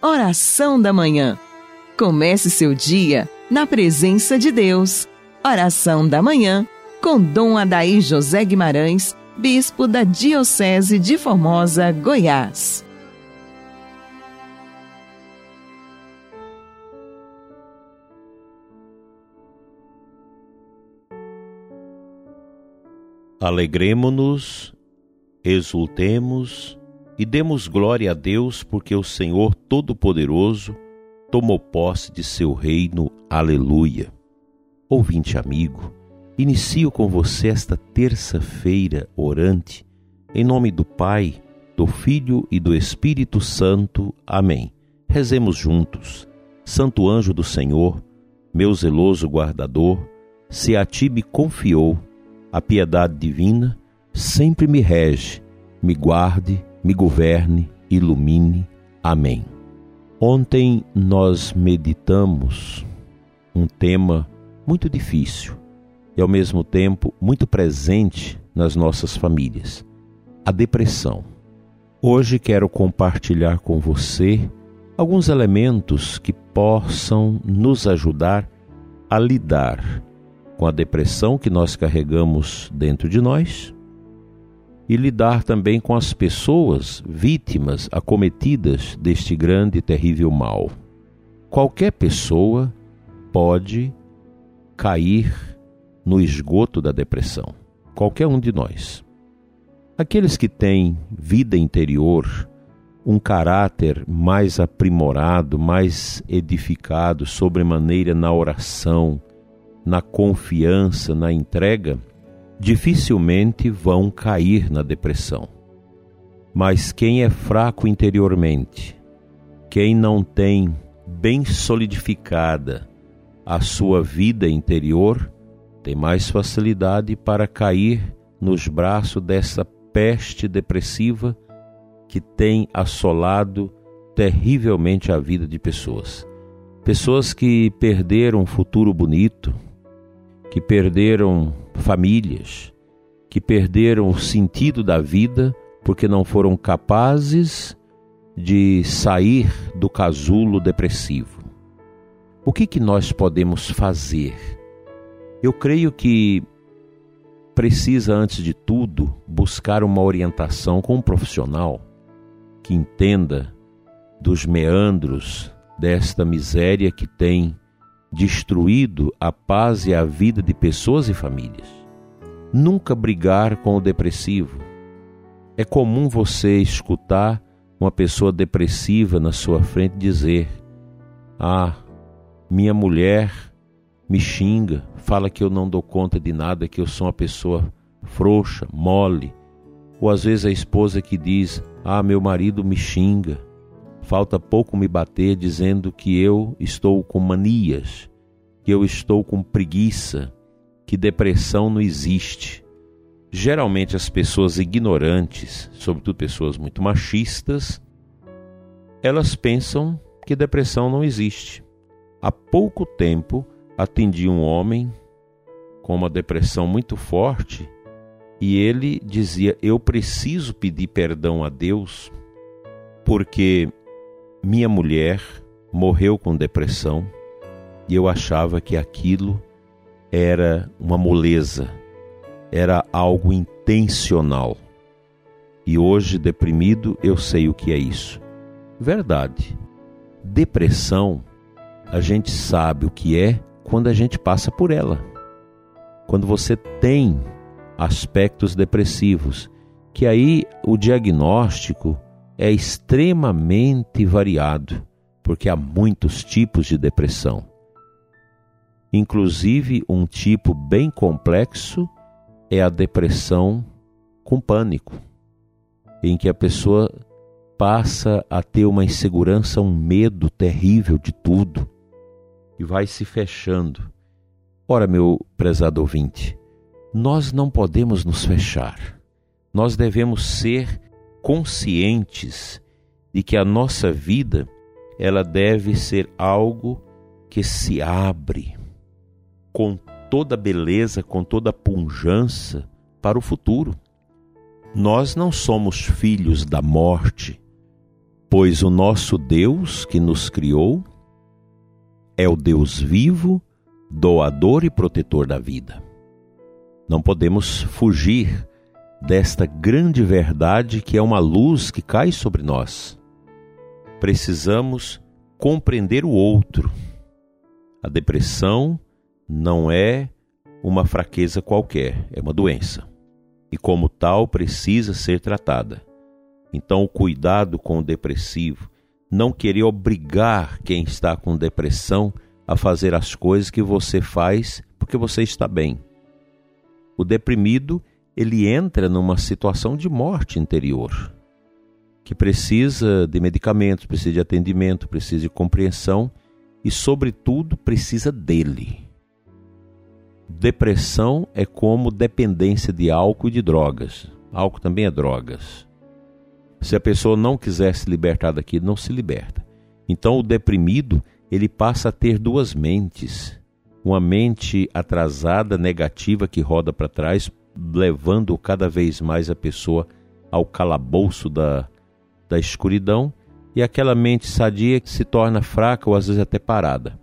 Oração da Manhã. Comece seu dia na presença de Deus. Oração da Manhã com Dom Adaí José Guimarães, Bispo da Diocese de Formosa, Goiás. Alegremo-nos, exultemos e demos glória a Deus, porque o Senhor Todo-Poderoso tomou posse de seu reino. Aleluia. Ouvinte amigo, inicio com você esta terça-feira orante, em nome do Pai, do Filho e do Espírito Santo. Amém. Rezemos juntos. Santo anjo do Senhor, meu zeloso guardador, se a ti me confiou a piedade divina sempre me rege, me guarde, me governe, ilumine. Amém. Ontem nós meditamos um tema muito difícil e ao mesmo tempo muito presente nas nossas famílias: a depressão. Hoje quero compartilhar com você alguns elementos que possam nos ajudar a lidar com a depressão que nós carregamos dentro de nós e lidar também com as pessoas vítimas acometidas deste grande e terrível mal. Qualquer pessoa pode cair no esgoto da depressão, qualquer um de nós. Aqueles que têm vida interior, um caráter mais aprimorado, mais edificado, sobremaneira na oração, na confiança, na entrega, dificilmente vão cair na depressão. Mas quem é fraco interiormente, quem não tem bem solidificada a sua vida interior, tem mais facilidade para cair nos braços dessa peste depressiva que tem assolado terrivelmente a vida de pessoas. Pessoas que perderam um futuro bonito, que perderam famílias, que perderam o sentido da vida porque não foram capazes de sair do casulo depressivo. O que, que nós podemos fazer? Eu creio que precisa, antes de tudo, buscar uma orientação com um profissional que entenda dos meandros desta miséria que tem destruído a paz e a vida de pessoas e famílias. Nunca brigar com o depressivo. É comum você escutar uma pessoa depressiva na sua frente dizer: Ah, minha mulher me xinga, fala que eu não dou conta de nada, que eu sou uma pessoa frouxa, mole. Ou às vezes a esposa que diz: Ah, meu marido me xinga. Falta pouco me bater dizendo que eu estou com manias, que eu estou com preguiça, que depressão não existe. Geralmente as pessoas ignorantes, sobretudo pessoas muito machistas, elas pensam que depressão não existe. Há pouco tempo atendi um homem com uma depressão muito forte e ele dizia: Eu preciso pedir perdão a Deus porque minha mulher morreu com depressão e eu achava que aquilo era uma moleza, era algo intencional. E hoje, deprimido, eu sei o que é isso. Verdade. Depressão, a gente sabe o que é quando a gente passa por ela. Quando você tem aspectos depressivos, que aí o diagnóstico é extremamente variado, porque há muitos tipos de depressão. Inclusive, um tipo bem complexo é a depressão com pânico, em que a pessoa passa a ter uma insegurança, um medo terrível de tudo e vai se fechando. Ora, meu prezado ouvinte, nós não podemos nos fechar. Nós devemos ser conscientes de que a nossa vida ela deve ser algo que se abre com toda beleza, com toda pujança para o futuro. Nós não somos filhos da morte. Pois o nosso Deus que nos criou é o Deus vivo, doador e protetor da vida. Não podemos fugir desta grande verdade que é uma luz que cai sobre nós. Precisamos compreender o outro. A depressão não é uma fraqueza qualquer, é uma doença. E como tal precisa ser tratada. Então, o cuidado com o depressivo, não querer obrigar quem está com depressão a fazer as coisas que você faz porque você está bem. O deprimido, ele entra numa situação de morte interior, que precisa de medicamentos, precisa de atendimento, precisa de compreensão e, sobretudo, precisa dele. Depressão é como dependência de álcool e de drogas. Álcool também é drogas. Se a pessoa não quiser se libertar daquilo, não se liberta. Então o deprimido, ele passa a ter duas mentes. Uma mente atrasada, negativa, que roda para trás, levando cada vez mais a pessoa ao calabouço da, da escuridão, e aquela mente sadia que se torna fraca ou às vezes até parada.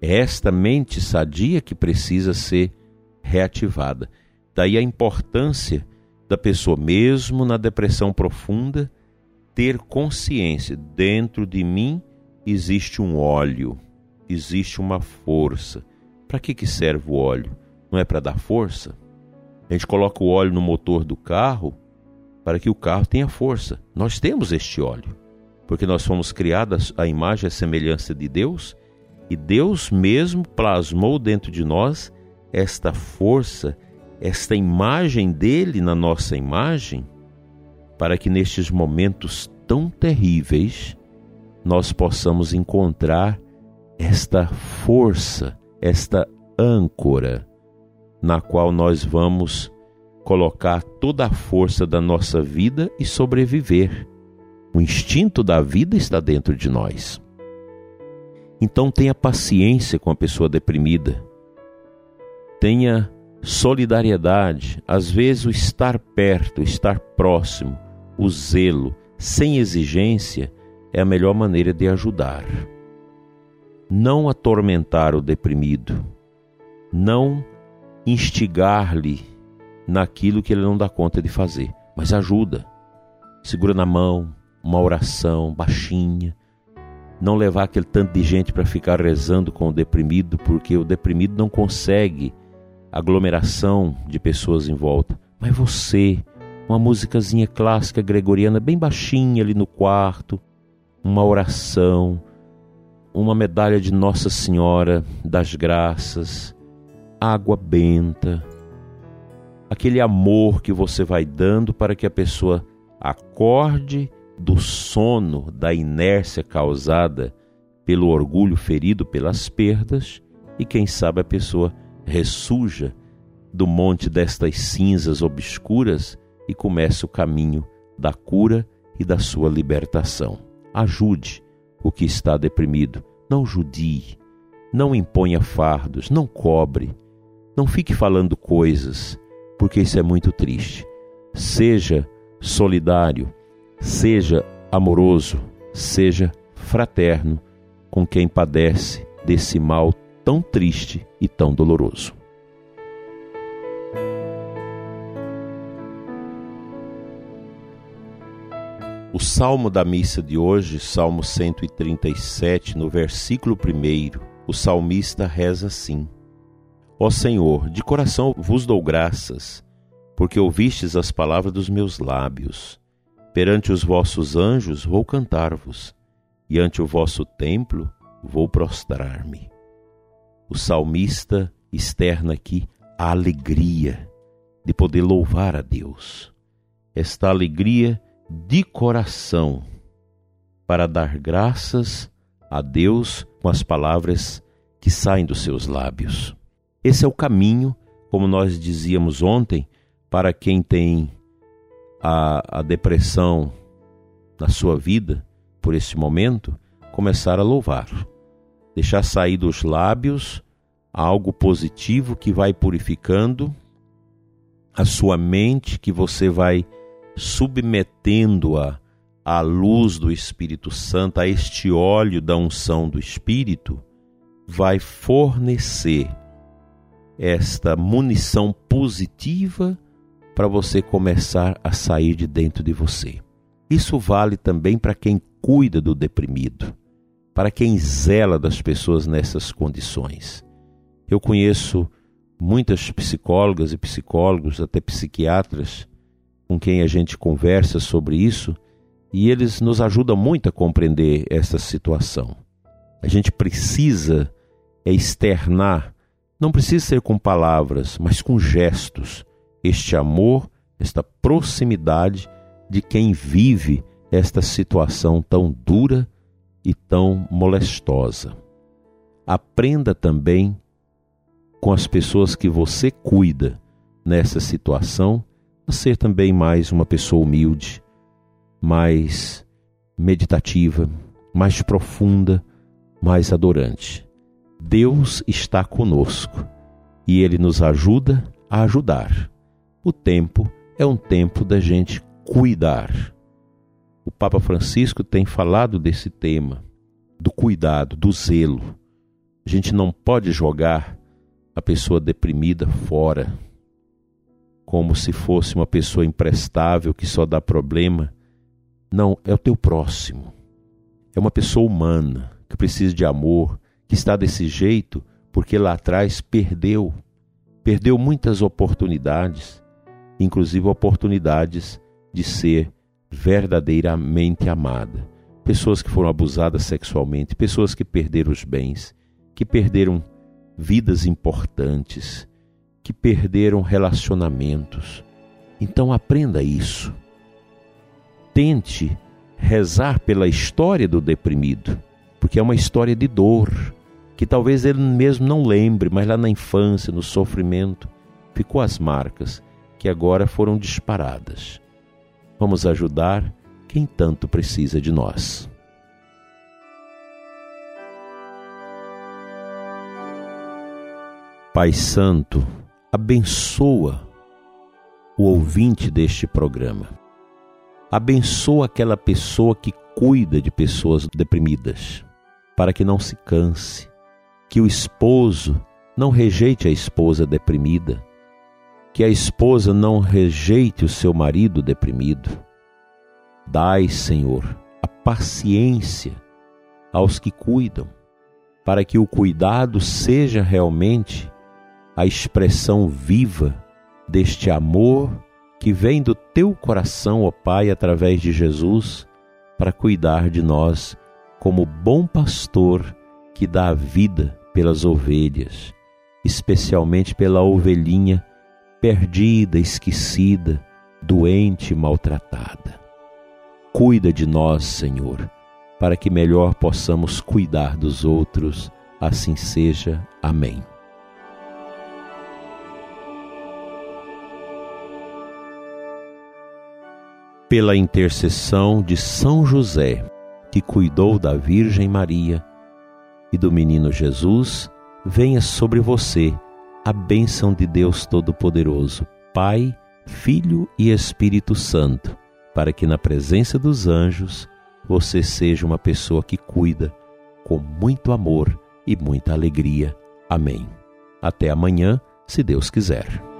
É esta mente sadia que precisa ser reativada. Daí a importância da pessoa, mesmo na depressão profunda, ter consciência: dentro de mim existe um óleo, existe uma força. Para que, que serve o óleo? Não é para dar força? A gente coloca o óleo no motor do carro para que o carro tenha força. Nós temos este óleo, porque nós fomos criados à imagem e semelhança de Deus e Deus mesmo plasmou dentro de nós esta força, esta imagem dele na nossa imagem, para que nestes momentos tão terríveis nós possamos encontrar esta força, esta âncora, na qual nós vamos colocar toda a força da nossa vida e sobreviver. O instinto da vida está dentro de nós. Então tenha paciência com a pessoa deprimida. Tenha solidariedade, às vezes o estar perto, o estar próximo, o zelo, sem exigência, é a melhor maneira de ajudar. Não atormentar o deprimido, não instigar-lhe naquilo que ele não dá conta de fazer, mas ajuda. Segura na mão, uma oração baixinha, não levar aquele tanto de gente para ficar rezando com o deprimido, porque o deprimido não consegue aglomeração de pessoas em volta. Mas você, uma musicazinha clássica gregoriana bem baixinha ali no quarto, uma oração, uma medalha de Nossa Senhora das Graças, água benta, aquele amor que você vai dando para que a pessoa acorde do sono, da inércia causada pelo orgulho ferido pelas perdas, e quem sabe a pessoa ressuja do monte destas cinzas obscuras e comece o caminho da cura e da sua libertação. Ajude o que está deprimido, não judie, não imponha fardos, não cobre, não fique falando coisas, porque isso é muito triste. Seja solidário, Seja amoroso, seja fraterno com quem padece desse mal tão triste e tão doloroso. O salmo da missa de hoje, Salmo 137, no versículo 1, o salmista reza assim: Ó Senhor, de coração vos dou graças, porque ouvistes as palavras dos meus lábios. Perante os vossos anjos vou cantar-vos, e ante o vosso templo vou prostrar-me. O salmista externa aqui a alegria de poder louvar a Deus. Esta alegria de coração para dar graças a Deus com as palavras que saem dos seus lábios. Esse é o caminho, como nós dizíamos ontem, para quem tem a, a depressão na sua vida, por esse momento, começar a louvar. Deixar sair dos lábios algo positivo que vai purificando a sua mente, que você vai submetendo-a à luz do Espírito Santo, a este óleo da unção do Espírito, vai fornecer esta munição positiva para você começar a sair de dentro de você. Isso vale também para quem cuida do deprimido, para quem zela das pessoas nessas condições. Eu conheço muitas psicólogas e psicólogos, até psiquiatras, com quem a gente conversa sobre isso, e eles nos ajudam muito a compreender essa situação. A gente precisa externar, não precisa ser com palavras, mas com gestos, este amor, esta proximidade de quem vive esta situação tão dura e tão molestosa. Aprenda também com as pessoas que você cuida nessa situação a ser também mais uma pessoa humilde, mais meditativa, mais profunda, mais adorante. Deus está conosco e Ele nos ajuda a ajudar. O tempo é um tempo da gente cuidar. O Papa Francisco tem falado desse tema, do cuidado, do zelo. A gente não pode jogar a pessoa deprimida fora, como se fosse uma pessoa imprestável que só dá problema. Não, é o teu próximo. É uma pessoa humana que precisa de amor, que está desse jeito porque lá atrás perdeu, perdeu muitas oportunidades, inclusive oportunidades de ser verdadeiramente amada. Pessoas que foram abusadas sexualmente, pessoas que perderam os bens, que perderam vidas importantes, que perderam relacionamentos. Então aprenda isso. Tente rezar pela história do deprimido, porque é uma história de dor, que talvez ele mesmo não lembre, mas lá na infância, no sofrimento, ficou as marcas que agora foram disparadas. Vamos ajudar quem tanto precisa de nós. Pai Santo, abençoa o ouvinte deste programa. Abençoa aquela pessoa que cuida de pessoas deprimidas, para que não se canse, que o esposo não rejeite a esposa deprimida, que a esposa não rejeite o seu marido deprimido. Dai, Senhor, a paciência aos que cuidam, para que o cuidado seja realmente a expressão viva deste amor que vem do teu coração, ó Pai, através de Jesus, para cuidar de nós como bom pastor que dá vida pelas ovelhas, especialmente pela ovelhinha perdida, esquecida, doente, maltratada. Cuida de nós, Senhor, para que melhor possamos cuidar dos outros. Assim seja. Amém. pela intercessão de São José, que cuidou da Virgem Maria e do menino Jesus, venha sobre você a bênção de Deus Todo-Poderoso, Pai, Filho e Espírito Santo, para que na presença dos anjos você seja uma pessoa que cuida com muito amor e muita alegria. Amém. Até amanhã, se Deus quiser.